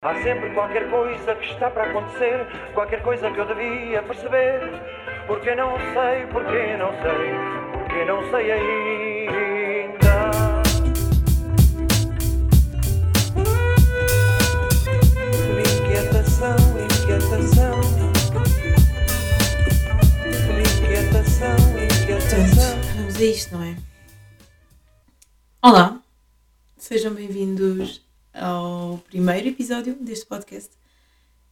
Há sempre qualquer coisa que está para acontecer, qualquer coisa que eu devia perceber. Porque não sei, porque não sei, porque não sei ainda. Inquietação, inquietação. Inquietação, inquietação. Portanto, vamos a isto, não é? Olá, sejam bem-vindos ao primeiro episódio deste podcast.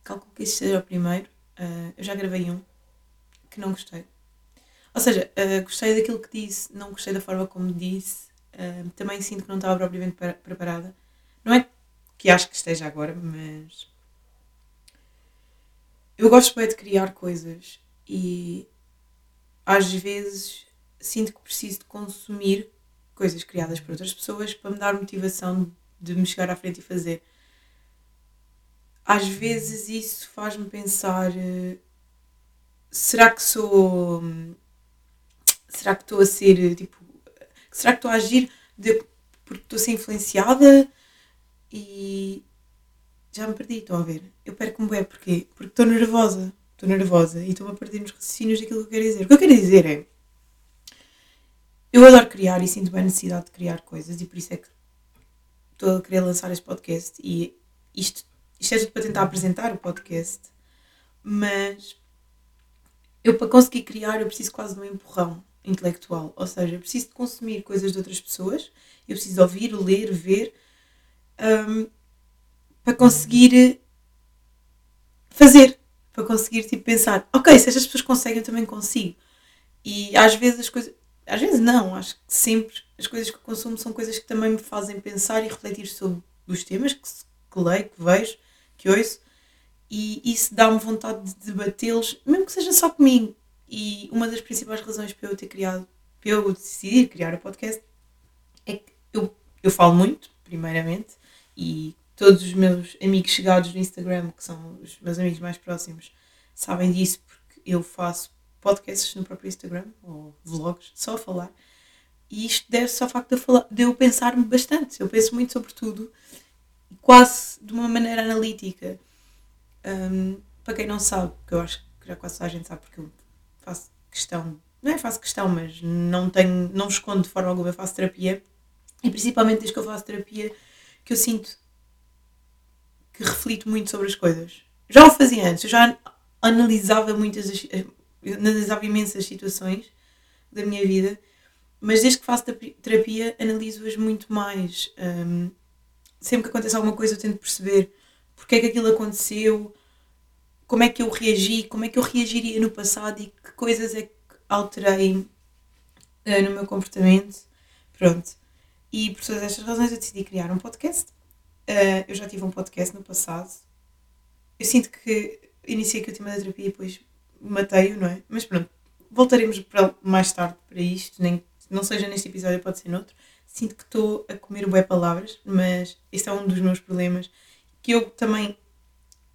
Calculo que este seja o primeiro. Ah, eu já gravei um que não gostei. Ou seja, ah, gostei daquilo que disse, não gostei da forma como disse. Ah, também sinto que não estava propriamente pre- preparada. Não é que acho que esteja agora, mas. Eu gosto bem de criar coisas e às vezes sinto que preciso de consumir coisas criadas por outras pessoas para me dar motivação de me chegar à frente e fazer. Às vezes isso faz-me pensar: eh, será que sou. Será que estou a ser eh, tipo. Será que estou a agir de- porque estou a ser influenciada e já me perdi, estão a ver? Eu perco-me bem, porquê? Porque estou nervosa. Estou nervosa e estou-me a perder nos raciocínios daquilo que eu quero dizer. O que eu quero dizer é. Eu adoro criar e sinto bem a necessidade de criar coisas e por isso é que estou a querer lançar este podcast e isto, isto é tudo para tentar apresentar o podcast, mas eu para conseguir criar eu preciso quase de um empurrão intelectual, ou seja, eu preciso de consumir coisas de outras pessoas, eu preciso ouvir, ler, ver, hum, para conseguir fazer, para conseguir tipo pensar, ok, se estas pessoas conseguem, eu também consigo. E às vezes as coisas, às vezes não, acho que sempre as coisas que consumo são coisas que também me fazem pensar e refletir sobre os temas que, que leio, que vejo, que ouço, e isso dá-me vontade de debatê-los, mesmo que seja só comigo. E uma das principais razões para eu ter criado, para eu decidir criar o podcast, é que eu, eu falo muito, primeiramente, e todos os meus amigos chegados no Instagram, que são os meus amigos mais próximos, sabem disso porque eu faço podcasts no próprio Instagram, ou vlogs, só a falar. E isto deve-se ao facto de eu, falar, de eu pensar bastante. Eu penso muito sobre tudo, quase de uma maneira analítica. Hum, para quem não sabe, que eu acho que já quase a gente sabe, porque eu faço questão, não é faço questão, mas não tenho, não escondo de forma alguma, eu faço terapia. E principalmente desde que eu faço terapia, que eu sinto que reflito muito sobre as coisas. Já o fazia antes, eu já analisava muitas, analisava imensas situações da minha vida, mas desde que faço terapi- terapia analiso-as muito mais. Hum, sempre que acontece alguma coisa eu tento perceber porque é que aquilo aconteceu, como é que eu reagi, como é que eu reagiria no passado e que coisas é que alterei eh, no meu comportamento. Pronto. E por todas estas razões eu decidi criar um podcast. Eh, eu já tive um podcast no passado. Eu sinto que iniciei com o tema da terapia e depois matei-o, não é? Mas pronto, voltaremos para mais tarde para isto, nem não seja neste episódio, pode ser noutro. Sinto que estou a comer bué palavras, mas esse é um dos meus problemas que eu também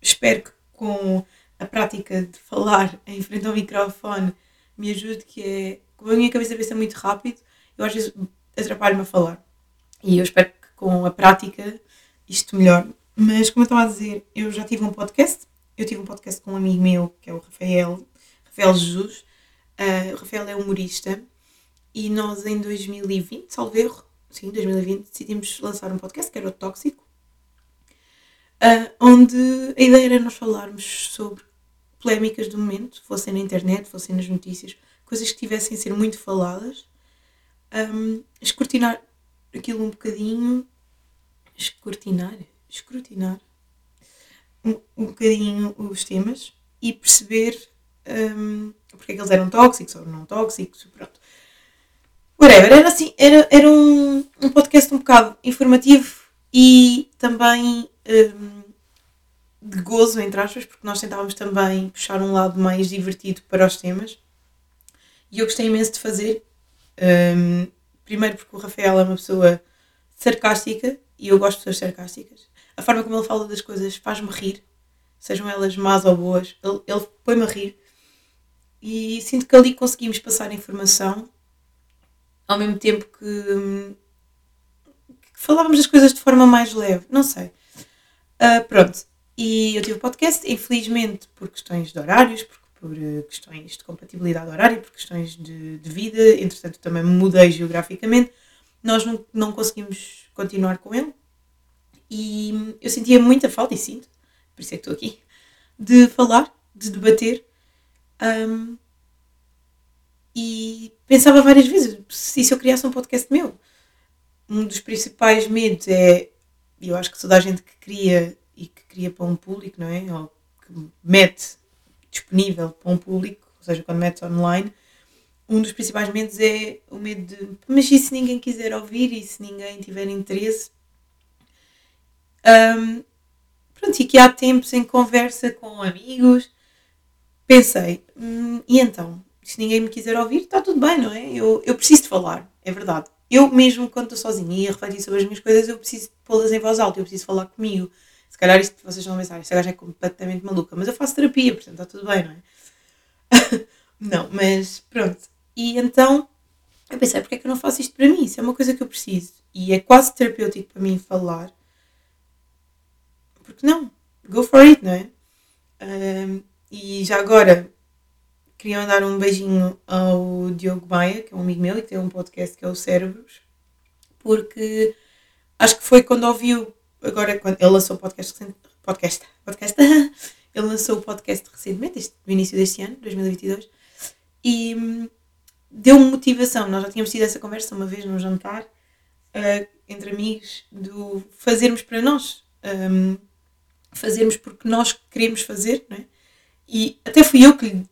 espero que com a prática de falar em frente ao microfone me ajude, que é como a minha cabeça pensa muito rápido, eu às vezes atrapalho-me a falar. E eu espero que com a prática isto melhore. Mas como eu estava a dizer, eu já tive um podcast. Eu tive um podcast com um amigo meu, que é o Rafael, Rafael Jesus. Ah, o Rafael é humorista. E nós em 2020, salvo erro, sim, 2020, decidimos lançar um podcast que era o Tóxico. ah, onde a ideia era nós falarmos sobre polémicas do momento, fossem na internet, fossem nas notícias, coisas que tivessem a ser muito faladas, um, escrutinar aquilo um bocadinho, escrutinar, escrutinar um, um bocadinho os temas e perceber um, porque é que eles eram tóxicos ou não tóxicos, pronto. Whatever, era assim, era, era um, um podcast um bocado informativo e também um, de gozo, entre aspas, porque nós tentávamos também puxar um lado mais divertido para os temas. E eu gostei imenso de fazer. Um, primeiro porque o Rafael é uma pessoa sarcástica e eu gosto de pessoas sarcásticas. A forma como ele fala das coisas faz-me rir, sejam elas más ou boas, ele, ele põe-me a rir. E sinto que ali conseguimos passar informação ao mesmo tempo que, que falávamos das coisas de forma mais leve. Não sei. Uh, pronto, e eu tive o podcast, infelizmente por questões de horários, por, por uh, questões de compatibilidade horária, por questões de, de, vida, entretanto também mudei geograficamente, nós não, não conseguimos continuar com ele. E eu sentia muita falta, e sinto, por isso é que estou aqui, de falar, de debater. Um, e pensava várias vezes, se, eu criasse um podcast meu, um dos principais medos é, eu acho que toda a gente que cria e que cria para um público, não é? Ou que mete disponível para um público, ou seja, quando mete online, um dos principais medos é o medo de mas e se ninguém quiser ouvir e se ninguém tiver interesse? Um, pronto, e que há tempos em conversa com amigos, pensei, hum, e então? Se ninguém me quiser ouvir, está tudo bem, não é? Eu, eu preciso de falar, é verdade. Eu mesmo, quando estou sozinha e a refletir sobre as minhas coisas, eu preciso pô-las em voz alta, eu preciso falar comigo. Se calhar isto vocês vão pensar, esta gaja é completamente maluca, mas eu faço terapia, portanto está tudo bem, não é? não, mas pronto. E então eu pensei, porque é que eu não faço isto para mim? Isso é uma coisa que eu preciso. E é quase terapêutico para mim falar. Porque não? Go for it, não é? E já agora, Queria mandar um beijinho ao Diogo Maia, que é um amigo meu e que tem um podcast que é o Cérebros, porque acho que foi quando ouviu, agora quando ele lançou o podcast podcast, podcast, ele lançou o podcast recentemente, este, no início deste ano, 2022, e hum, deu-me motivação. Nós já tínhamos tido essa conversa uma vez num jantar uh, entre amigos, do fazermos para nós, um, fazermos porque nós queremos fazer, não é? E até fui eu que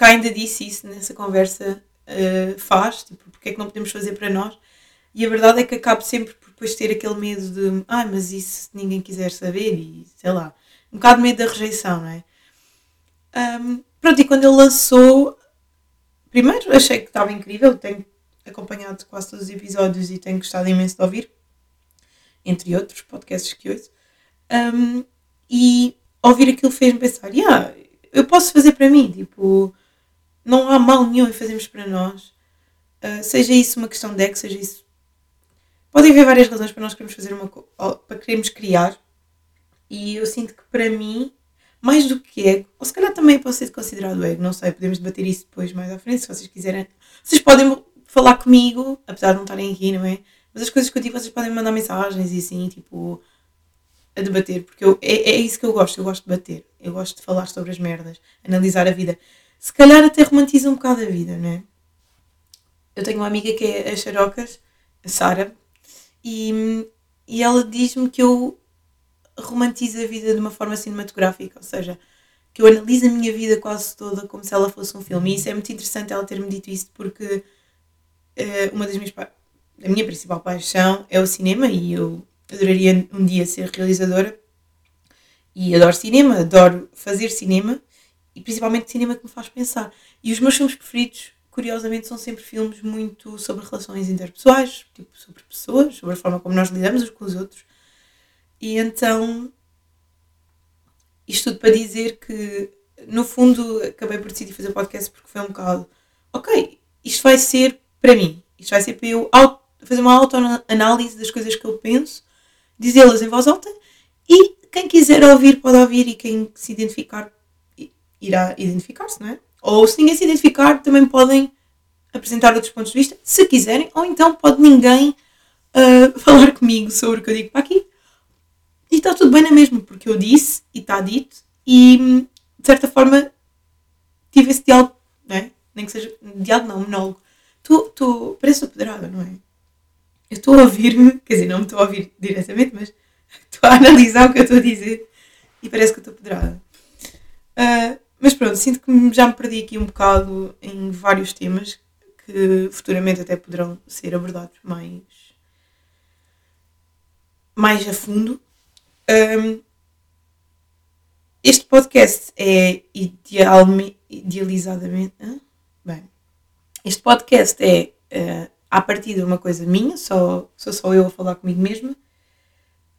que ainda disse isso nessa conversa uh, faz, tipo, porque é que não podemos fazer para nós? E a verdade é que acabo sempre por depois ter aquele medo de, ah, mas isso ninguém quiser saber, e sei lá, um bocado de medo da rejeição, não é? Um, pronto, e quando ele lançou, primeiro achei que estava incrível, tenho acompanhado quase todos os episódios e tenho gostado imenso de ouvir, entre outros podcasts que ouço, um, e ouvir aquilo fez-me pensar, yeah, eu posso fazer para mim, tipo, não há mal nenhum em fazermos para nós. Uh, seja isso uma questão de ego, seja isso. Podem haver várias razões para nós queremos fazer uma para queremos criar. E eu sinto que para mim, mais do que ego, ou se calhar também pode ser considerado ego, não sei, podemos debater isso depois mais à frente, se vocês quiserem. Vocês podem falar comigo, apesar de não estarem aqui, não é? Mas as coisas que eu digo, vocês podem mandar mensagens e assim, tipo, a debater, porque eu, é, é isso que eu gosto, eu gosto de debater, eu gosto de falar sobre as merdas, analisar a vida se calhar até romantiza um bocado a vida, não é? Eu tenho uma amiga que é a Xarocas, a Sara, e, e ela diz-me que eu romantizo a vida de uma forma cinematográfica, ou seja, que eu analiso a minha vida quase toda como se ela fosse um filme. E isso é muito interessante ela ter-me dito isso, porque uh, uma das minhas a minha principal paixão é o cinema e eu adoraria um dia ser realizadora e adoro cinema, adoro fazer cinema e principalmente cinema que me faz pensar. E os meus filmes preferidos, curiosamente, são sempre filmes muito sobre relações interpessoais, tipo sobre pessoas, sobre a forma como nós lidamos uns com os outros. E então, isto tudo para dizer que, no fundo, acabei por decidir fazer podcast porque foi um bocado, ok, isto vai ser para mim, isto vai ser para eu fazer uma autoanálise das coisas que eu penso, dizê-las em voz alta e quem quiser ouvir pode ouvir e quem se identificar irá identificar-se, não é? Ou se ninguém se identificar, também podem apresentar outros pontos de vista, se quiserem, ou então pode ninguém uh, falar comigo sobre o que eu digo para aqui. E está tudo bem na mesma, porque eu disse e está dito, e de certa forma tive esse diálogo, não é? Nem que seja diálogo, não, monólogo. Tu, tu parece pedrada, não é? Eu estou a ouvir-me, quer dizer, não me estou a ouvir diretamente, mas estou a analisar o que eu estou a dizer e parece que eu estou pedrada. Uh, mas pronto, sinto que já me perdi aqui um bocado em vários temas que futuramente até poderão ser abordados mais, mais a fundo. Um, este podcast é ideal, idealizadamente. Bem, este podcast é uh, à partida uma coisa minha, só, sou só eu a falar comigo mesma,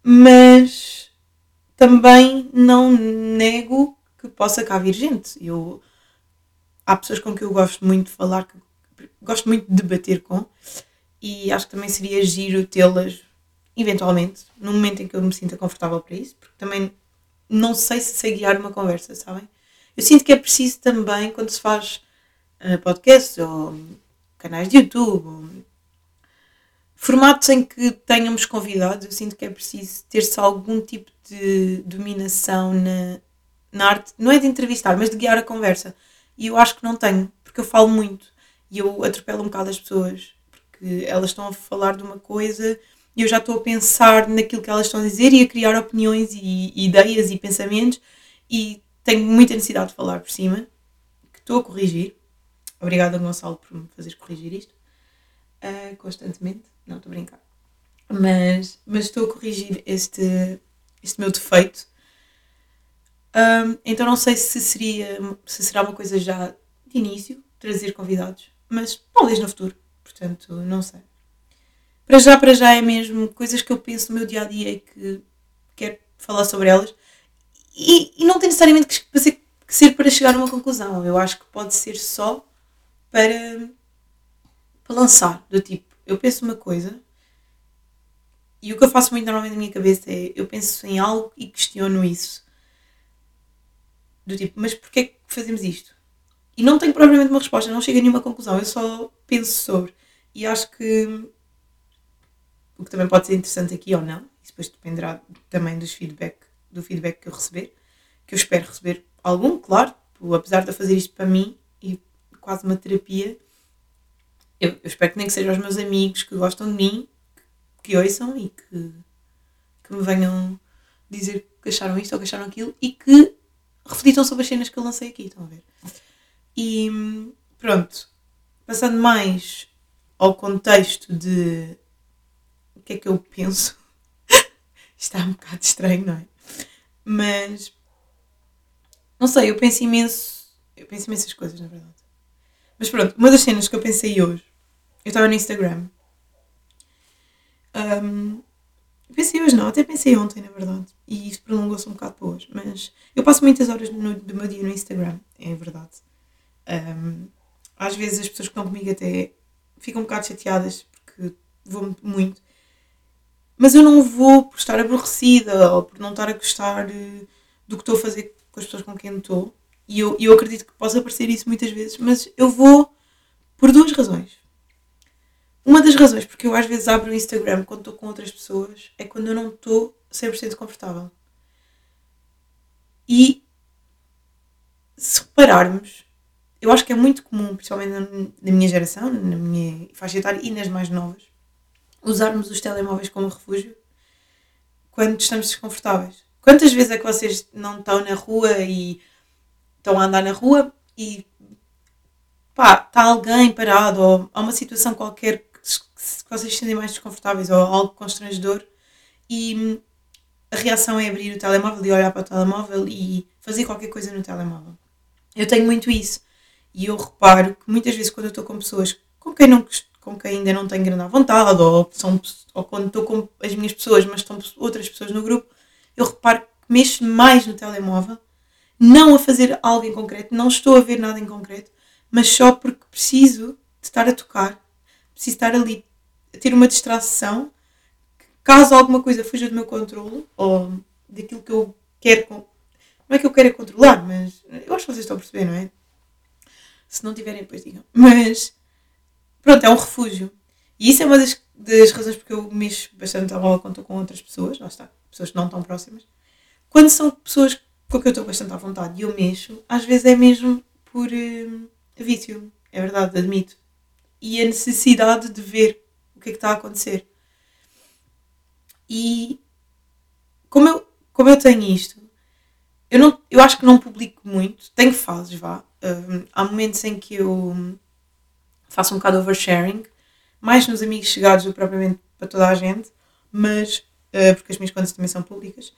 mas também não nego que possa cá vir gente. Eu, há pessoas com que eu gosto muito de falar, gosto muito de debater com, e acho que também seria giro tê-las eventualmente, no momento em que eu me sinta confortável para isso, porque também não sei se sei guiar uma conversa, sabem? Eu sinto que é preciso também, quando se faz uh, podcasts ou canais de YouTube, ou formatos em que tenhamos convidados, eu sinto que é preciso ter-se algum tipo de dominação na, na arte, não é de entrevistar, mas de guiar a conversa. E eu acho que não tenho, porque eu falo muito e eu atropelo um bocado as pessoas, porque elas estão a falar de uma coisa e eu já estou a pensar naquilo que elas estão a dizer e a criar opiniões e, e ideias e pensamentos e tenho muita necessidade de falar por cima, que estou a corrigir. Obrigada, Gonçalo, por me fazer corrigir isto uh, constantemente. Não, estou a brincar. Mas, mas estou a corrigir este, este meu defeito. Um, então não sei se seria se será uma coisa já de início, trazer convidados, mas talvez no futuro. Portanto, não sei. Para já, para já é mesmo coisas que eu penso no meu dia a dia e que quero falar sobre elas. E, e não tem necessariamente que ser, que ser para chegar a uma conclusão. Eu acho que pode ser só para, para lançar. Do tipo, eu penso uma coisa e o que eu faço muito normalmente na minha cabeça é eu penso em algo e questiono isso. Do tipo, mas porquê é que fazemos isto? E não tenho propriamente uma resposta, não chego a nenhuma conclusão, eu só penso sobre. E acho que o que também pode ser interessante aqui ou não, isso depois dependerá também dos feedback, do feedback que eu receber, que eu espero receber algum, claro, apesar de eu fazer isto para mim quase uma terapia, eu, eu espero que nem que sejam os meus amigos que gostam de mim, que ouçam e que, que me venham dizer que acharam isto ou que acharam aquilo e que reflitam sobre as cenas que eu lancei aqui, estão a ver? E pronto, passando mais ao contexto de o que é que eu penso, está um bocado estranho, não é? Mas não sei, eu penso imenso, eu penso imensas coisas, na verdade. Mas pronto, uma das cenas que eu pensei hoje, eu estava no Instagram um, pensei hoje não, até pensei ontem, na verdade. E isso prolongou-se um bocado para hoje. Mas eu passo muitas horas no, do meu dia no Instagram, é verdade. Um, às vezes as pessoas que estão comigo até ficam um bocado chateadas porque vou muito. Mas eu não vou por estar aborrecida ou por não estar a gostar eh, do que estou a fazer com as pessoas com quem estou. E eu, eu acredito que possa aparecer isso muitas vezes, mas eu vou por duas razões. Uma das razões porque eu às vezes abro o Instagram quando estou com outras pessoas é quando eu não estou 100% confortável. E se repararmos, eu acho que é muito comum, principalmente na minha geração, na minha faixa etária e nas mais novas, usarmos os telemóveis como refúgio quando estamos desconfortáveis. Quantas vezes é que vocês não estão na rua e estão a andar na rua e pá, está alguém parado ou há uma situação qualquer que vocês se sentem mais desconfortáveis ou algo constrangedor e hum, a reação é abrir o telemóvel e olhar para o telemóvel e fazer qualquer coisa no telemóvel. Eu tenho muito isso e eu reparo que muitas vezes quando eu estou com pessoas com quem, não, com quem ainda não tenho grande vontade ou, são, ou quando estou com as minhas pessoas mas estão outras pessoas no grupo, eu reparo que mexo mais no telemóvel, não a fazer algo em concreto, não estou a ver nada em concreto, mas só porque preciso de estar a tocar preciso estar ali a ter uma distração caso alguma coisa fuja do meu controle ou daquilo que eu quero. Não é que eu quero controlar, mas eu acho que vocês estão a perceber, não é? Se não tiverem, depois digam. Mas pronto, é um refúgio. E isso é uma das, das razões porque eu mexo bastante a bola quando estou com outras pessoas, lá está, pessoas que não estão próximas. Quando são pessoas com quem eu estou bastante à vontade e eu mexo, às vezes é mesmo por uh, vício. É verdade, admito e a necessidade de ver o que é que está a acontecer. E como eu, como eu tenho isto, eu, não, eu acho que não publico muito, tenho fases, vá. Um, há momentos em que eu faço um bocado oversharing, mais nos amigos chegados do que propriamente para toda a gente, mas uh, porque as minhas contas também são públicas.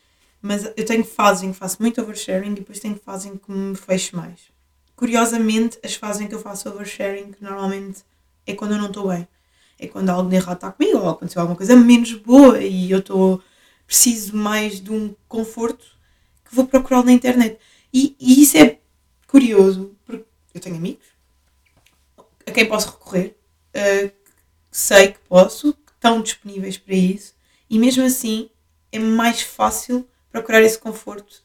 Mas eu tenho fases em que faço muito oversharing e depois tenho fases em que me fecho mais. Curiosamente, as fases em que eu faço oversharing normalmente é quando eu não estou bem. É quando algo de errado está comigo ou aconteceu alguma coisa menos boa e eu estou preciso mais de um conforto que vou procurar na internet. E, e isso é curioso, porque eu tenho amigos a quem posso recorrer, uh, sei que posso, que estão disponíveis para isso E mesmo assim é mais fácil procurar esse conforto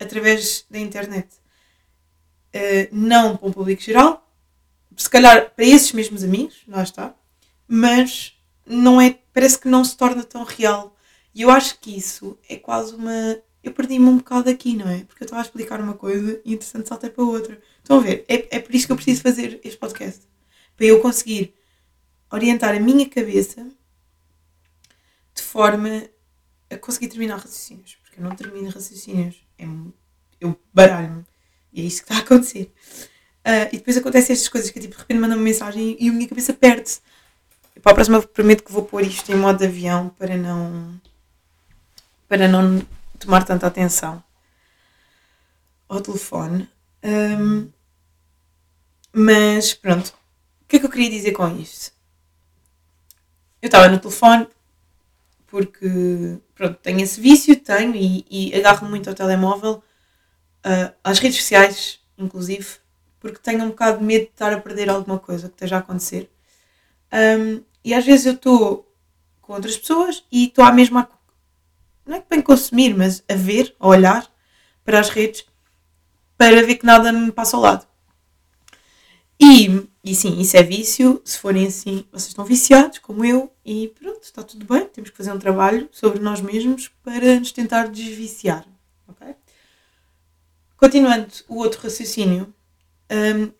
através da internet. Uh, não para o público geral, se calhar para esses mesmos amigos, lá está, mas não é, parece que não se torna tão real. E eu acho que isso é quase uma. Eu perdi-me um bocado aqui, não é? Porque eu estava a explicar uma coisa e interessante saltei para outra. Estão a ver? É, é por isso que eu preciso fazer este podcast. Para eu conseguir orientar a minha cabeça de forma a conseguir terminar raciocínios. Eu não termino raciocínios. É, eu baralho-me. E é isso que está a acontecer. Uh, e depois acontecem estas coisas que tipo, de repente manda uma mensagem e a minha cabeça perde-se. Para a próxima prometo que vou pôr isto em modo avião para não para não tomar tanta atenção ao telefone. Um, mas pronto, o que é que eu queria dizer com isto? Eu estava no telefone porque pronto, tenho esse vício, tenho e, e agarro muito ao telemóvel, uh, às redes sociais, inclusive, porque tenho um bocado de medo de estar a perder alguma coisa que esteja a acontecer. Um, e às vezes eu estou com outras pessoas e estou à mesma. Não é que bem consumir, mas a ver, a olhar para as redes para ver que nada me passa ao lado. E, e sim, isso é vício. Se forem assim, vocês estão viciados, como eu, e pronto, está tudo bem. Temos que fazer um trabalho sobre nós mesmos para nos tentar desviciar. Okay? Continuando o outro raciocínio, um,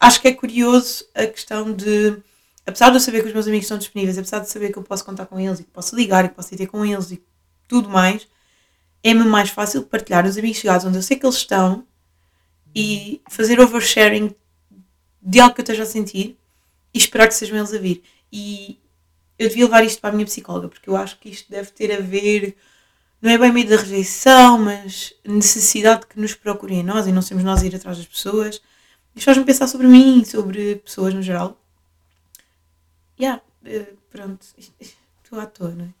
acho que é curioso a questão de, apesar de eu saber que os meus amigos estão disponíveis, apesar de saber que eu posso contar com eles e que posso ligar e que posso ir ter com eles e tudo mais, é-me mais fácil partilhar os amigos chegados onde eu sei que eles estão e fazer oversharing de algo que eu esteja a sentir e esperar que sejam eles a vir. E eu devia levar isto para a minha psicóloga, porque eu acho que isto deve ter a ver não é bem medo da rejeição, mas necessidade que nos procurem nós e não somos nós a ir atrás das pessoas. Isto faz-me pensar sobre mim, sobre pessoas no geral. Yeah, uh, pronto, estou à toa, não é?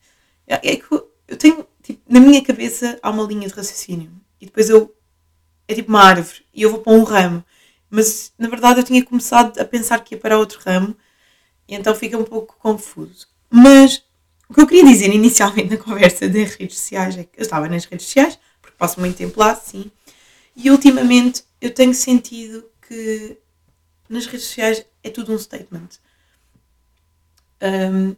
É que eu tenho, tipo, na minha cabeça há uma linha de raciocínio e depois eu, é tipo uma árvore e eu vou para um ramo, mas na verdade eu tinha começado a pensar que ia para outro ramo e então fica um pouco confuso. Mas o que eu queria dizer inicialmente na conversa das redes sociais é que eu estava nas redes sociais, porque passo muito tempo lá, sim, e ultimamente eu tenho sentido que nas redes sociais é tudo um statement. Um,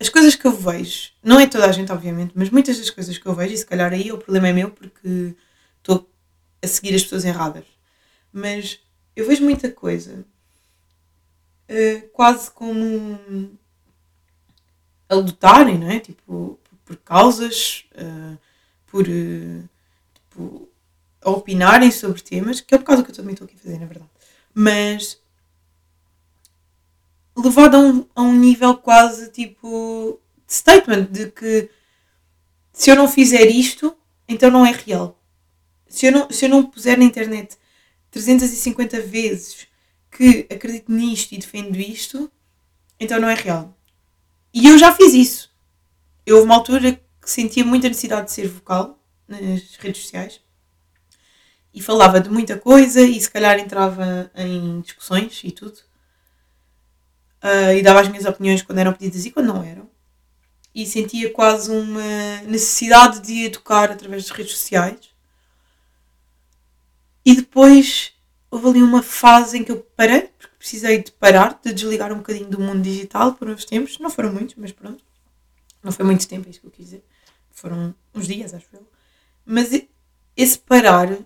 as coisas que eu vejo, não é toda a gente, obviamente, mas muitas das coisas que eu vejo, e se calhar aí o problema é meu porque estou a seguir as pessoas erradas, mas eu vejo muita coisa uh, quase como a lutarem, não é? Tipo, por causas, uh, por uh, tipo, a opinarem sobre temas, que é por causa que eu também estou aqui a fazer, na verdade. Mas levado a um, a um nível quase tipo de statement de que se eu não fizer isto, então não é real. Se eu não, se eu não puser na internet 350 vezes que acredito nisto e defendo isto, então não é real. E eu já fiz isso. Eu houve uma altura que sentia muita necessidade de ser vocal nas redes sociais e falava de muita coisa e se calhar entrava em discussões e tudo. Uh, e dava as minhas opiniões quando eram pedidas e quando não eram. E sentia quase uma necessidade de educar através das redes sociais. E depois houve ali uma fase em que eu parei, porque precisei de parar, de desligar um bocadinho do mundo digital por uns tempos. Não foram muitos, mas pronto. Não foi muito tempo, é isso que eu quis dizer. Foram uns dias, acho eu. Mas esse parar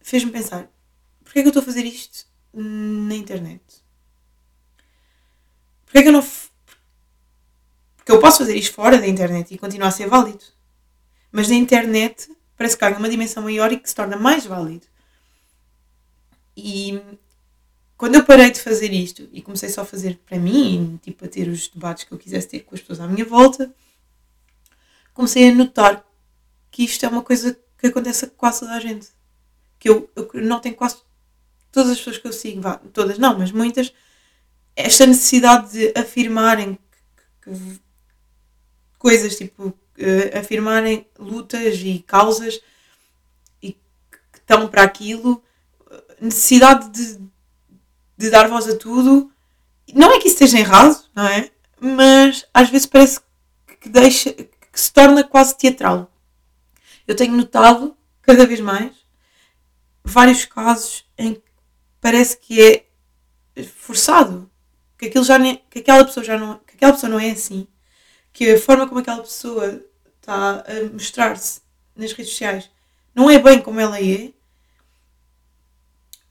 fez-me pensar: porquê é que eu estou a fazer isto na internet? Porquê é que eu não. Porque eu posso fazer isto fora da internet e continuar a ser válido. Mas na internet parece que ganha uma dimensão maior e que se torna mais válido. E quando eu parei de fazer isto e comecei só a fazer para mim, tipo a ter os debates que eu quisesse ter com as pessoas à minha volta, comecei a notar que isto é uma coisa que acontece a quase toda a gente. Que eu, eu noto em quase todas as pessoas que eu sigo, vá, todas não, mas muitas, esta necessidade de afirmarem que, que, coisas, tipo, uh, afirmarem lutas e causas e que estão para aquilo necessidade de, de dar voz a tudo. Não é que isso esteja errado, não é? Mas às vezes parece que deixa, que se torna quase teatral. Eu tenho notado, cada vez mais, vários casos em que parece que é forçado, que aquilo já nem, que aquela pessoa já não, que aquela pessoa não é assim, que a forma como aquela pessoa está a mostrar-se nas redes sociais não é bem como ela é.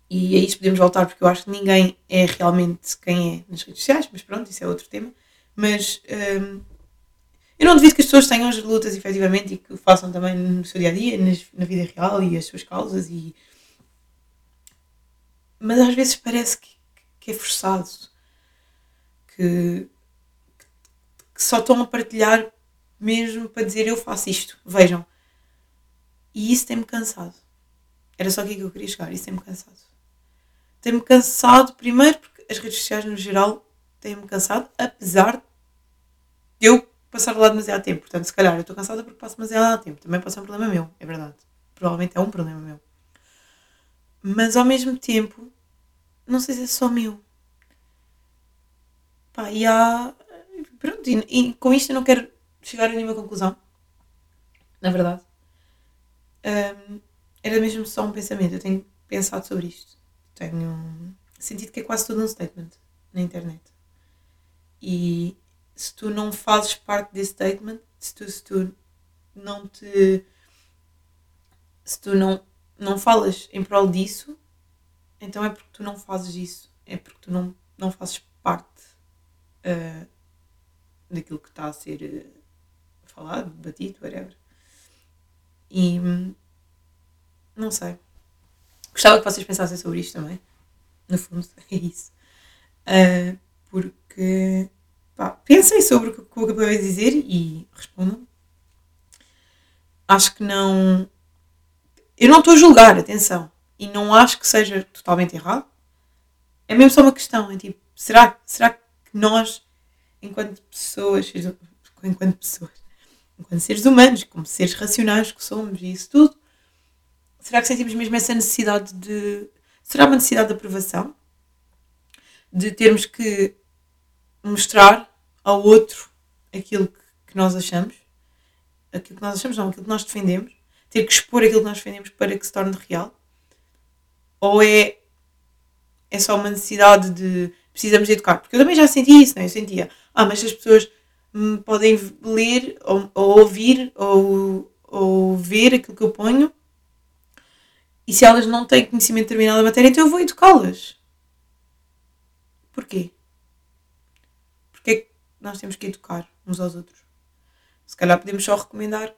E a isso podemos voltar porque eu acho que ninguém é realmente quem é nas redes sociais, mas pronto, isso é outro tema. Mas hum, eu não duvido que as pessoas tenham as lutas efetivamente e que façam também no seu dia a dia, na vida real e as suas causas. E... Mas às vezes parece que, que é forçado, que, que só estão a partilhar mesmo para dizer eu faço isto, vejam. E isso tem-me cansado. Era só aqui que eu queria chegar, isso tem-me cansado. Tem-me cansado, primeiro porque as redes sociais no geral têm-me cansado, apesar de eu passar lá demasiado tempo. Portanto, se calhar eu estou cansada porque passo demasiado tempo. Também pode ser um problema meu, é verdade. Provavelmente é um problema meu. Mas ao mesmo tempo, não sei se é só meu. Pá, e há. Pronto, e, e com isto eu não quero chegar a nenhuma conclusão. Na verdade. Um, era mesmo só um pensamento. Eu tenho pensado sobre isto. Tenho sentido que é quase todo um statement na internet. E se tu não fazes parte desse statement, se tu, se tu não te. Se tu não, não falas em prol disso, então é porque tu não fazes isso. É porque tu não, não fazes parte uh, daquilo que está a ser uh, falado, batido, whatever. E não sei. Gostava que vocês pensassem sobre isto também. No fundo, é isso. Uh, porque pá, pensem sobre o que, eu acabei de dizer e respondam. Acho que não. Eu não estou a julgar, atenção. E não acho que seja totalmente errado. É mesmo só uma questão. É tipo, será, será que nós, enquanto pessoas, enquanto pessoas, enquanto seres humanos, como seres racionais que somos e isso tudo, será que sentimos mesmo essa necessidade de. Será uma necessidade de aprovação? De termos que mostrar ao outro aquilo que, nós achamos? Aquilo que nós achamos, não, aquilo que nós defendemos? Ter que expor aquilo que nós defendemos para que se torne real? Ou é, é só uma necessidade de precisamos de educar? Porque eu também já senti isso, não é? Eu sentia, ah, mas as pessoas podem ler ou, ou ouvir ou, ou ver aquilo que eu ponho e se elas não têm conhecimento de determinada matéria, então eu vou educá-las. Porquê? Porque é que nós temos que educar uns aos outros? Se calhar podemos só recomendar: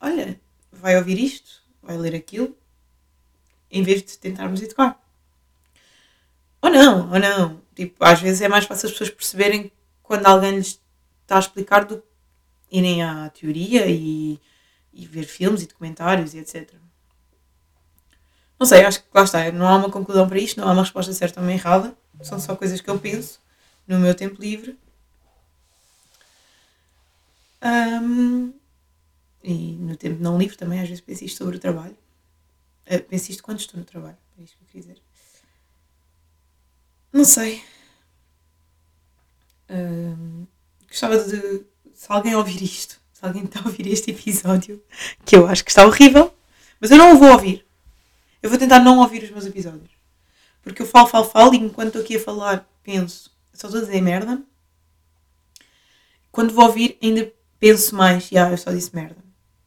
olha, vai ouvir isto, vai ler aquilo, em vez de tentarmos educar. Ou não, ou não. Tipo, às vezes é mais fácil as pessoas perceberem quando alguém lhes está a explicar do irem à teoria e, e ver filmes e documentários e etc. Não sei, acho que lá está, não há uma conclusão para isto, não há uma resposta certa ou uma errada, são só coisas que eu penso no meu tempo livre. Um, e no tempo não livre também, às vezes penso isto sobre o trabalho. Uh, penso isto quando estou no trabalho, é isto que eu queria dizer. Não sei. Um, gostava de. Se alguém ouvir isto, se alguém está a ouvir este episódio, que eu acho que está horrível, mas eu não o vou ouvir. Eu vou tentar não ouvir os meus episódios. Porque eu falo, falo, falo e enquanto estou aqui a falar, penso, só estou a dizer merda. Quando vou ouvir, ainda penso mais, e ah, eu só disse merda.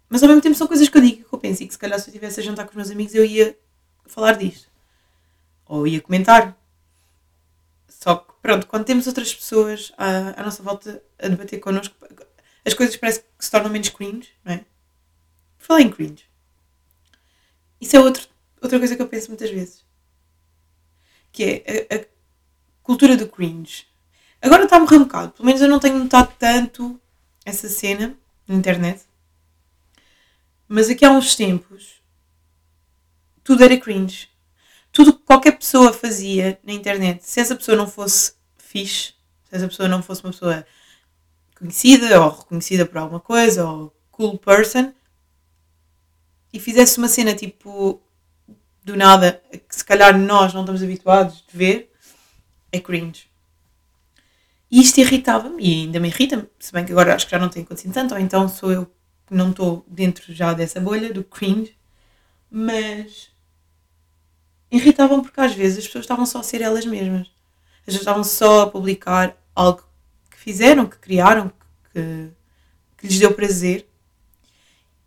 Mas ao mesmo tempo são coisas que eu digo que eu penso e que se calhar se eu estivesse a jantar com os meus amigos eu ia falar disto. Ou ia comentar. Só que pronto, quando temos outras pessoas à, à nossa volta a debater connosco, as coisas parecem que se tornam menos cringe, não é? Falei em cringe. Isso é outro, outra coisa que eu penso muitas vezes. Que é a, a cultura do cringe. Agora está a morrer um bocado. Pelo menos eu não tenho notado tanto essa cena na internet. Mas aqui há uns tempos tudo era cringe tudo que qualquer pessoa fazia na internet, se essa pessoa não fosse fixe, se essa pessoa não fosse uma pessoa conhecida ou reconhecida por alguma coisa ou cool person e fizesse uma cena tipo do nada que se calhar nós não estamos habituados de ver, é cringe. E isto irritava-me e ainda me irrita-me, se bem que agora acho que já não tem acontecido tanto, ou então sou eu que não estou dentro já dessa bolha do cringe, mas irritavam porque às vezes as pessoas estavam só a ser elas mesmas. As pessoas estavam só a publicar algo que fizeram, que criaram, que, que lhes deu prazer.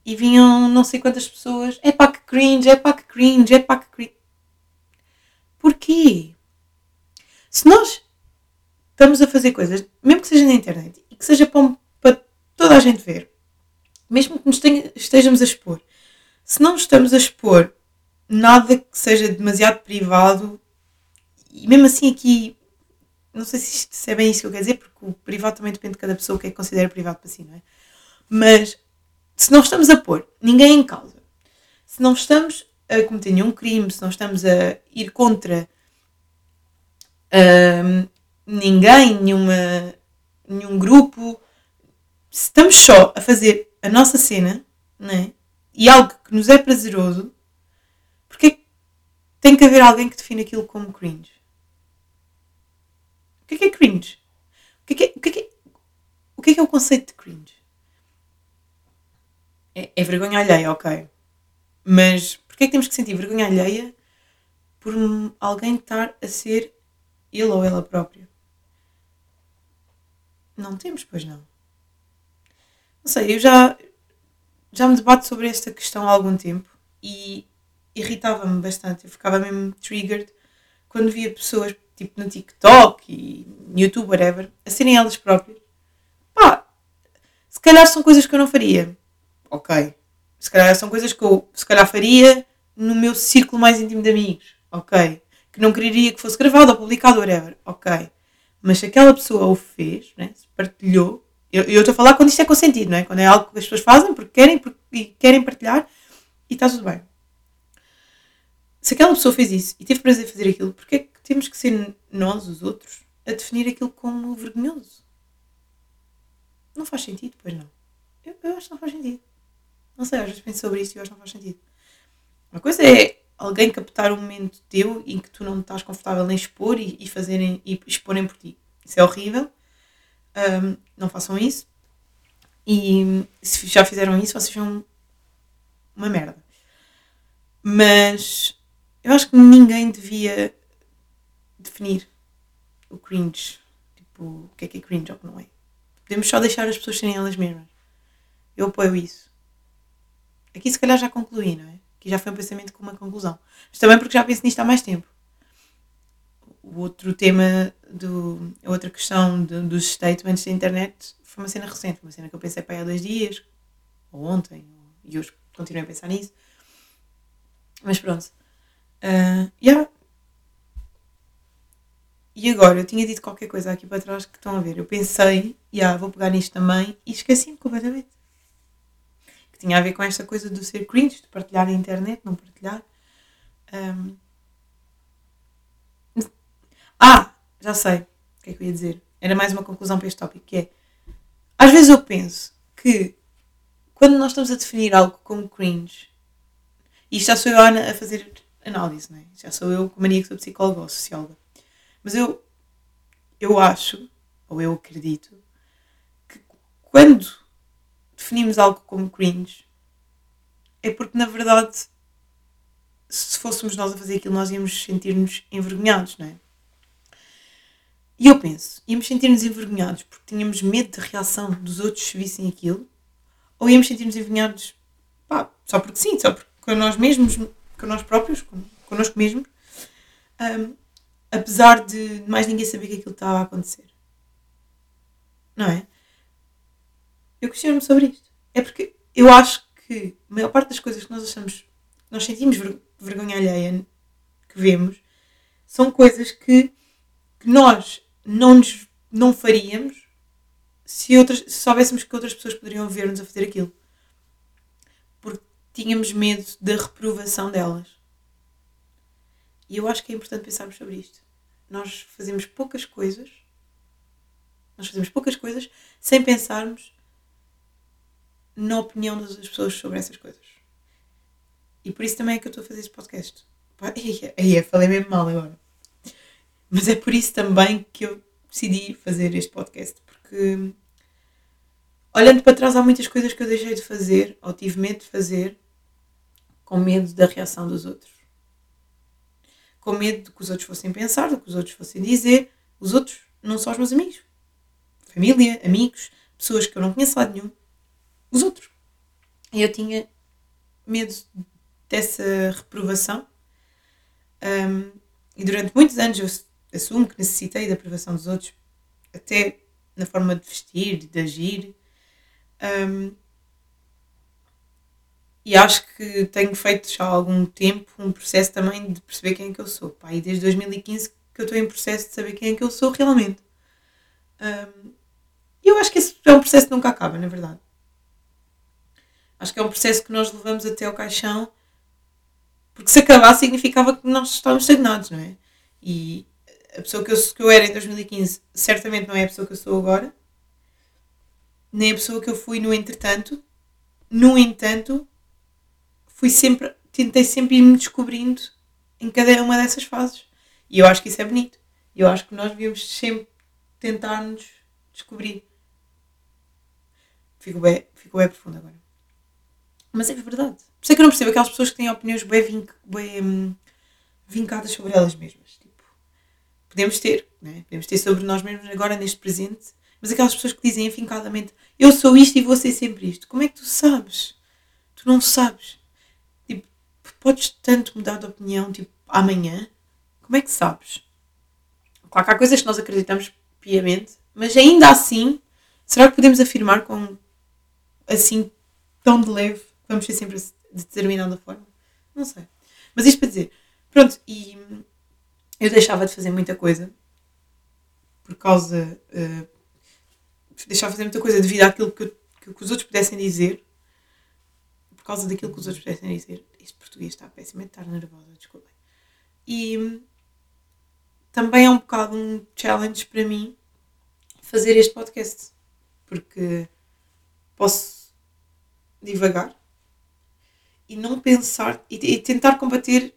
E vinham não sei quantas pessoas, é pá que cringe, é pá que cringe, é pá que cringe. Porquê? Se nós estamos a fazer coisas, mesmo que seja na internet, e que seja para, para toda a gente ver, mesmo que nos tenha, estejamos a expor, se não estamos a expor nada que seja demasiado privado, e mesmo assim aqui, não sei se, isto, se é bem isso que eu quero dizer, porque o privado também depende de cada pessoa o que é que considera privado para si, não é? Mas se não estamos a pôr ninguém em causa, se não estamos a cometer nenhum crime, se não estamos a ir contra hum, ninguém, nenhuma, nenhum grupo, se estamos só a fazer a nossa cena, né? e algo que nos é prazeroso, porque tem que haver alguém que define aquilo como cringe? O que é, que é cringe? O que é, que é, o, que é, é, o que é, que é o conceito de cringe? É, é vergonha alheia, ok. Mas porquê é que temos que sentir vergonha alheia por alguém estar a ser ele ou ela própria? Não temos, pois não. Não sei, eu já, já me debato sobre esta questão há algum tempo e irritava-me bastante. Eu ficava mesmo triggered quando via pessoas tipo no TikTok e no YouTube, whatever, a serem elas próprias. Pá, se calhar são coisas que eu não faria. Ok. Se calhar são coisas que eu se calhar faria no meu círculo mais íntimo de amigos. Ok. Que não quereria que fosse gravado ou publicado, whatever. Ok. Mas se aquela pessoa o fez, né, se partilhou, eu estou a falar quando isto é consentido, não é? Quando é algo que as pessoas fazem porque querem porque, e querem partilhar e está tudo bem. Se aquela pessoa fez isso e teve prazer em fazer aquilo, porque é que temos que ser nós, os outros, a definir aquilo como vergonhoso? Não faz sentido, pois não. Eu, eu acho que não faz sentido. Não sei, às vezes penso sobre isso e eu acho que não faz sentido. Uma coisa é alguém captar um momento teu em que tu não estás confortável em expor e, e fazerem e exporem por ti. Isso é horrível. Um, não façam isso. E se já fizeram isso, vocês são uma merda. Mas eu acho que ninguém devia definir o cringe. Tipo, o que é que é cringe ou o que não é. Podemos só deixar as pessoas serem elas mesmas. Eu apoio isso. Aqui se calhar já concluí, não é? Aqui já foi um pensamento com uma conclusão. Mas também porque já penso nisto há mais tempo o outro tema, do, a outra questão dos statements da internet foi uma cena recente, uma cena que eu pensei para aí há dois dias, ou ontem, e hoje continuo a pensar nisso. Mas pronto. Uh, yeah. E agora, eu tinha dito qualquer coisa aqui para trás que estão a ver. Eu pensei, yeah, vou pegar nisto também, e esqueci-me completamente. Tinha a ver com esta coisa do ser cringe, de partilhar na internet, não partilhar. Um, ah, já sei o que é que eu ia dizer. Era mais uma conclusão para este tópico, que é às vezes eu penso que quando nós estamos a definir algo como cringe, e já sou eu a fazer análise, não é? Já sou eu, como mania que sou psicóloga ou socióloga. Mas eu, eu acho, ou eu acredito, que quando definimos algo como cringe, é porque na verdade, se fôssemos nós a fazer aquilo, nós íamos sentir-nos envergonhados, não é? E eu penso, íamos sentir-nos envergonhados porque tínhamos medo da reação dos outros se vissem aquilo? Ou íamos sentir-nos envergonhados pá, só porque sim, só porque com nós mesmos, com nós próprios, com, connosco mesmos, um, apesar de mais ninguém saber que aquilo estava a acontecer? Não é? Eu questiono-me sobre isto. É porque eu acho que a maior parte das coisas que nós achamos, nós sentimos vergonha alheia que vemos, são coisas que, que nós não, nos, não faríamos se, outras, se soubéssemos que outras pessoas poderiam ver-nos a fazer aquilo. Porque tínhamos medo da reprovação delas. E eu acho que é importante pensarmos sobre isto. Nós fazemos poucas coisas, nós fazemos poucas coisas sem pensarmos na opinião das pessoas sobre essas coisas. E por isso também é que eu estou a fazer este podcast. Aí, falei mesmo mal agora. Mas é por isso também que eu decidi fazer este podcast porque, olhando para trás, há muitas coisas que eu deixei de fazer ou tive medo de fazer com medo da reação dos outros. Com medo do que os outros fossem pensar, do que os outros fossem dizer. Os outros não são os meus amigos. Família, amigos, pessoas que eu não conheço lado nenhum. Os outros. E eu tinha medo dessa reprovação. Um, e durante muitos anos eu assumo que necessitei da aprovação dos outros, até na forma de vestir, de agir. Um, e acho que tenho feito já há algum tempo um processo também de perceber quem é que eu sou. Pá, e desde 2015 que eu estou em processo de saber quem é que eu sou realmente. Um, eu acho que esse é um processo que nunca acaba, na verdade. Acho que é um processo que nós levamos até ao caixão, porque se acabar significava que nós estávamos estagnados, não é? E a pessoa que eu, que eu era em 2015 certamente não é a pessoa que eu sou agora, nem a pessoa que eu fui no entretanto. No entanto, fui sempre, tentei sempre ir-me descobrindo em cada uma dessas fases. E eu acho que isso é bonito. Eu acho que nós devíamos sempre tentar nos descobrir. Fico bem, fico bem profundo agora. Mas é verdade. Por isso é que eu não percebo aquelas pessoas que têm opiniões bem, vink, bem hum, vincadas sobre elas mesmas. Tipo, podemos ter, né? podemos ter sobre nós mesmos agora neste presente, mas aquelas pessoas que dizem afincadamente eu sou isto e vou ser sempre isto. Como é que tu sabes? Tu não sabes. Tipo, podes tanto mudar de opinião, tipo, amanhã. Como é que sabes? Claro que há coisas que nós acreditamos piamente, mas ainda assim, será que podemos afirmar com assim tão de leve vamos ser sempre de determinada forma? Não sei. Mas isto para dizer, pronto, e eu deixava de fazer muita coisa por causa. Uh, deixava de fazer muita coisa devido àquilo que, que, os outros pudessem dizer, por causa daquilo que os outros pudessem dizer. Este português está péssimo, é estar nervosa, desculpem. E também é um bocado um challenge para mim fazer este podcast, porque posso divagar e não pensar e, e tentar combater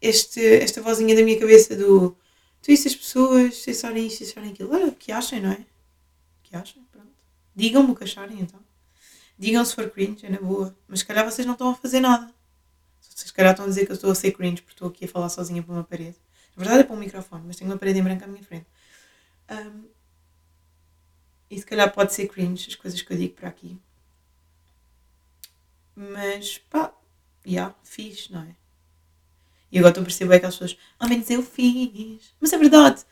este, esta vozinha da minha cabeça do tu e as pessoas acharem isto, acharem aquilo, o que achem, não é? O que achem, pronto. Digam-me o que acharem então. Digam se for cringe, é na boa. Mas se calhar vocês não estão a fazer nada. Se calhar estão a dizer que eu estou a ser cringe porque estou aqui a falar sozinha para uma parede. Na verdade é para um microfone, mas tenho uma parede em branco à minha frente. Um, e se calhar pode ser cringe as coisas que eu digo para aqui. Mas pá, já, yeah, fiz, não é? E agora estou a perceber aquelas pessoas, ao menos eu fiz. Mas é verdade,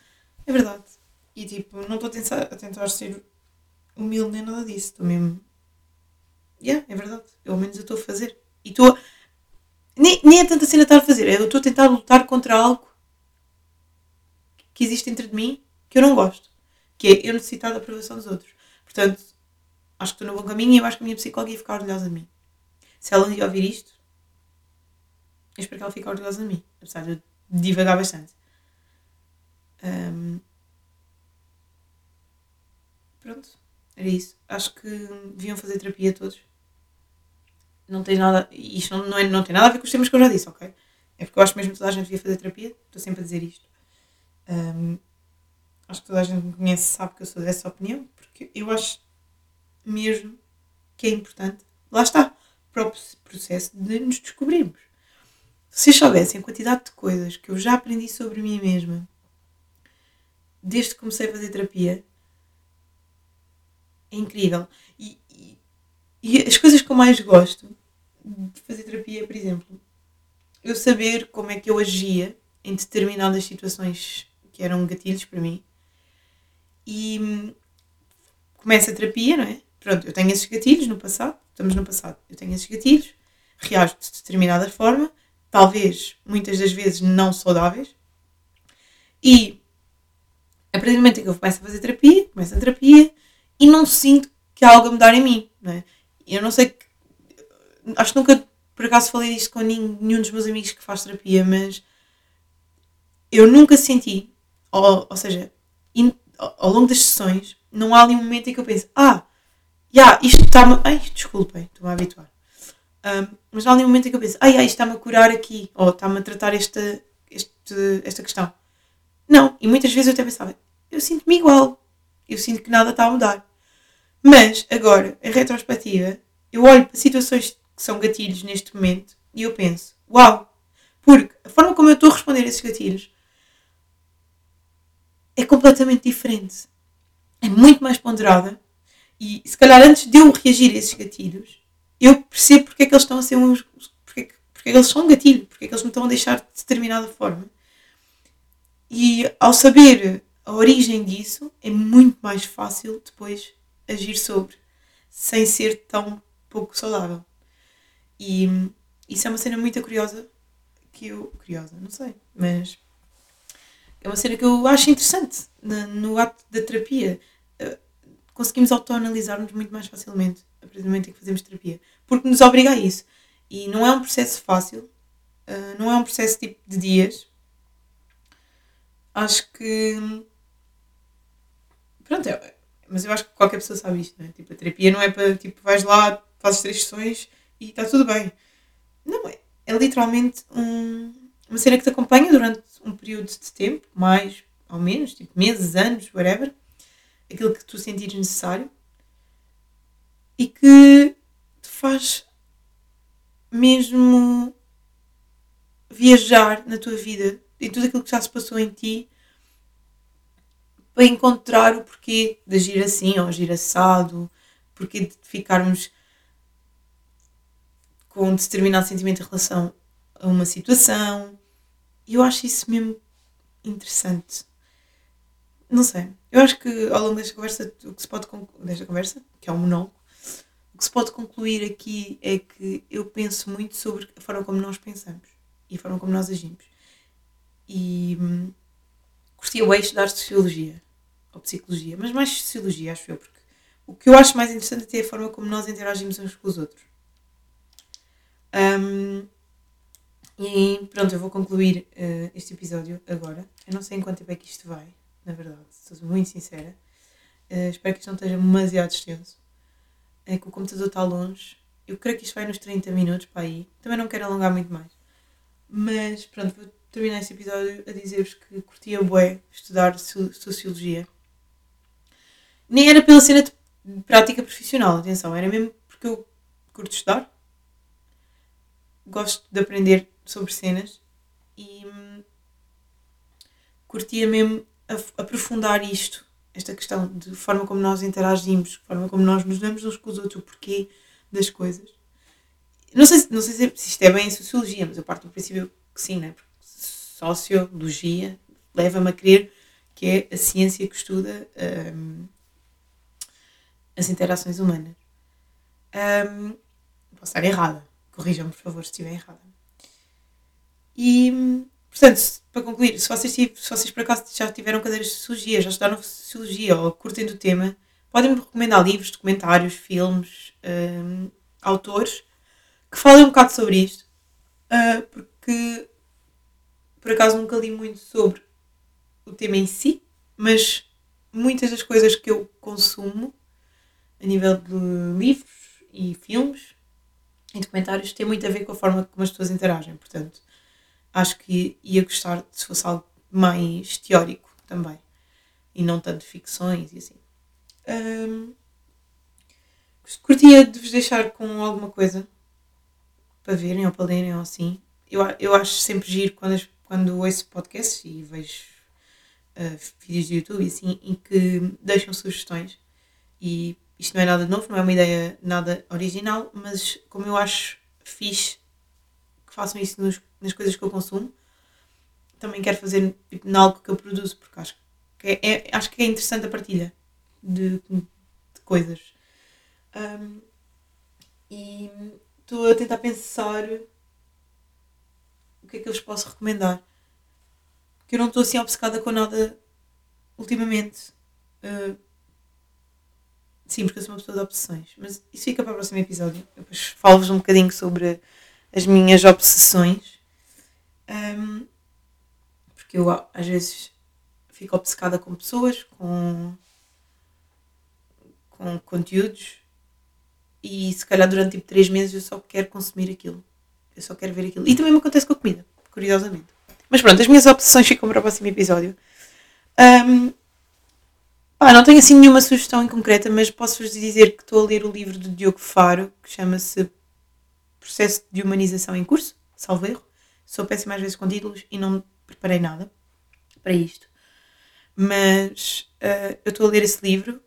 é verdade. E tipo, não estou a tentar, a tentar ser humilde nem nada disso. Estou mesmo. Yeah, é verdade. Eu, ao menos eu estou a fazer. E estou. Nem, nem é tanta cena estar a fazer, eu estou a tentar lutar contra algo que existe dentro de mim que eu não gosto. Que é eu necessitar da aprovação dos outros. Portanto, acho que estou no bom caminho e eu acho que a minha psicóloga ia ficar orgulhosa de mim. Se ela um dia ouvir isto, eu espero que ela fique orgulhosa de mim, apesar de eu divagar bastante. Um, pronto, era isso. Acho que deviam fazer terapia todos. Não tem nada. Isto não, não, é, não tem nada a ver com os temas que eu já disse, ok? É porque eu acho mesmo que toda a gente devia fazer terapia. Estou sempre a dizer isto. Um, acho que toda a gente me conhece sabe que eu sou dessa opinião, porque eu acho mesmo que é importante. Lá está próprio processo de nos descobrirmos. Se soubessem a quantidade de coisas que eu já aprendi sobre mim mesma desde que comecei a fazer terapia, é incrível. E, e, e as coisas que eu mais gosto de fazer terapia, por exemplo, eu saber como é que eu agia em determinadas situações que eram gatilhos para mim. E hum, começa a terapia, não é? Pronto, eu tenho esses gatilhos no passado estamos no passado. Eu tenho esses gatilhos, reajo de determinada forma, talvez muitas das vezes não saudáveis, e a partir do momento em que eu começo a fazer terapia, começo a terapia e não sinto que há algo a mudar em mim. Não é? Eu não sei que. Acho que nunca por acaso falei disto com nenhum dos meus amigos que faz terapia, mas eu nunca senti, ou, ou seja, in, ao longo das sessões, não há ali um momento em que eu penso, ah, yeah, isto está-me. Ai, desculpem, estou-me a habituar. Um, mas há ali um momento em que eu penso, ai, ai, isto está-me a curar aqui, ou está-me a tratar esta, este, esta questão. Não. E muitas vezes eu até pensava, eu sinto-me igual. Eu sinto que nada está a mudar. Mas, agora, em retrospectiva, eu olho para situações que são gatilhos neste momento e eu penso, uau! Porque a forma como eu estou a responder a esses gatilhos é completamente diferente. É muito mais ponderada. E se calhar antes de eu reagir a esses gatilhos, eu percebo porque é que eles estão a ser uns. porque, porque é que eles são um gatilho, porque é que eles me estão a deixar de determinada forma. E ao saber a origem disso, é muito mais fácil depois agir sobre, sem ser tão pouco saudável. E isso é uma cena muito curiosa que eu. curiosa, não sei, mas é uma cena que eu acho interessante no, no ato da terapia. Conseguimos autoanalisar-nos muito mais facilmente a partir do momento em que fazemos terapia, porque nos obriga a isso. E não é um processo fácil, uh, não é um processo tipo de dias. Acho que. Pronto, é, mas eu acho que qualquer pessoa sabe isto, não é? Tipo, a terapia não é para tipo, vais lá, fazes três sessões e está tudo bem. Não, é, é literalmente um, uma cena que te acompanha durante um período de tempo, mais ou menos, tipo meses, anos, whatever, aquilo que tu sentires necessário e que te faz mesmo viajar na tua vida e tudo aquilo que já se passou em ti para encontrar o porquê de agir assim ou agir assado, porquê de ficarmos com um determinado sentimento em relação a uma situação. Eu acho isso mesmo interessante. Não sei. Eu acho que ao longo desta conversa, o que se pode desta conversa, que é um monólogo, o que se pode concluir aqui é que eu penso muito sobre a forma como nós pensamos e a forma como nós agimos. E hum, curtia bem estudar sociologia ou psicologia, mas mais sociologia, acho eu, porque o que eu acho mais interessante é a forma como nós interagimos uns com os outros. Um, e pronto, eu vou concluir uh, este episódio agora. Eu não sei em quanto tempo é que isto vai, na verdade, estou muito sincera. Uh, espero que isto não esteja demasiado extenso. É que o computador está longe. Eu creio que isto vai nos 30 minutos para aí. Também não quero alongar muito mais. Mas pronto, vou terminar este episódio a dizer-vos que curtia bué estudar Sociologia. Nem era pela cena de prática profissional, atenção, era mesmo porque eu curto estudar gosto de aprender sobre cenas e hum, curtia mesmo aprofundar isto, esta questão de forma como nós interagimos, forma como nós nos damos uns com os outros, o porquê das coisas. Não sei, não sei se isto é bem em sociologia, mas eu parto do princípio que sim, né? Porque sociologia leva-me a crer que é a ciência que estuda um, as interações humanas. Um, posso estar errada, Corrijam-me, por favor, se estiver errada. E, portanto, para concluir, se vocês, se vocês por acaso já tiveram cadeiras de sociologia, já estudaram sociologia ou curtem do tema, podem-me recomendar livros, documentários, filmes, um, autores que falem um bocado sobre isto, uh, porque por acaso nunca li muito sobre o tema em si, mas muitas das coisas que eu consumo a nível de livros e filmes em documentários tem muito a ver com a forma como as pessoas interagem. Portanto, acho que ia gostar se fosse algo mais teórico também. E não tanto ficções e assim. Um, curtia de vos deixar com alguma coisa para verem ou para lerem ou assim. Eu, eu acho sempre giro quando, quando ouço podcasts e vejo uh, vídeos de YouTube e assim, em que deixam sugestões e isto não é nada novo, não é uma ideia nada original, mas como eu acho fixe que façam isso nos, nas coisas que eu consumo, também quero fazer tipo, em algo que eu produzo, porque acho que é, é, acho que é interessante a partilha de, de coisas. Um, e estou a tentar pensar o que é que eu vos posso recomendar. Porque eu não estou assim obcecada com nada ultimamente. Uh, Sim, porque eu sou uma pessoa de obsessões. Mas isso fica para o próximo episódio. Eu depois falo-vos um bocadinho sobre as minhas obsessões. Um, porque eu às vezes fico obcecada com pessoas, com, com conteúdos e se calhar durante tipo 3 meses eu só quero consumir aquilo. Eu só quero ver aquilo. E também me acontece com a comida, curiosamente. Mas pronto, as minhas obsessões ficam para o próximo episódio. Um, pá, não tenho assim nenhuma sugestão em concreta, mas posso-vos dizer que estou a ler o livro do Diogo Faro, que chama-se Processo de Humanização em Curso, salvo erro. Sou péssima às vezes com títulos e não preparei nada para isto. Mas uh, eu estou a ler esse livro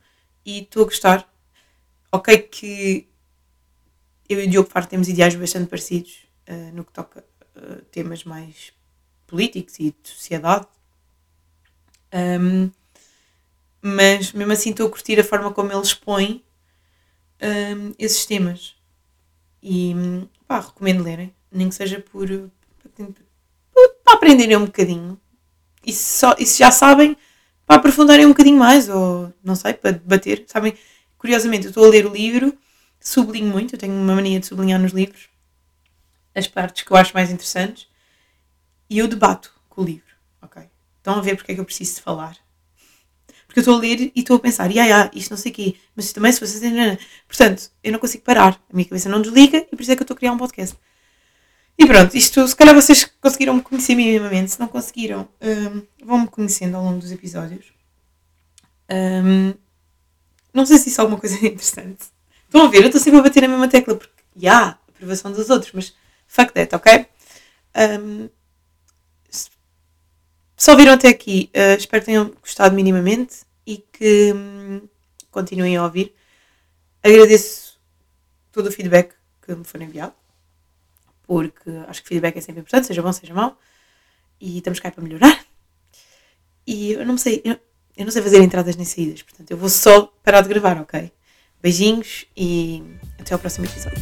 e estou a gostar. Ok que eu e o Diogo Faro temos ideais bastante parecidos uh, no que toca uh, temas mais políticos e de sociedade. Um, mas mesmo assim estou a curtir a forma como ele expõe um, esses temas. E pá, recomendo lerem, nem que seja por, para aprenderem um bocadinho. E se, só, e se já sabem, para aprofundarem um bocadinho mais, ou não sei, para debater. Sabem, curiosamente, eu estou a ler o livro, sublinho muito, eu tenho uma mania de sublinhar nos livros as partes que eu acho mais interessantes e eu debato com o livro, ok? Estão a ver porque é que eu preciso de falar. Porque eu estou a ler e estou a pensar, ia, ia, isto não sei o quê, mas também se fosse assim, portanto, eu não consigo parar, a minha cabeça não desliga e por isso é que eu estou a criar um podcast. E pronto, isto, se calhar vocês conseguiram me conhecer minimamente, se não conseguiram, um, vão-me conhecendo ao longo dos episódios. Um, não sei se isso é alguma coisa interessante. Estão a ver, eu estou sempre a bater na mesma tecla, porque, já, yeah, aprovação dos outros, mas fuck that, ok? Um, se ouviram até aqui, uh, espero que tenham gostado minimamente e que um, continuem a ouvir. Agradeço todo o feedback que me foi enviado porque acho que feedback é sempre importante, seja bom, seja mau, e estamos cá para melhorar. E eu não sei, eu, eu não sei fazer entradas nem saídas, portanto eu vou só parar de gravar, ok? Beijinhos e até ao próximo episódio.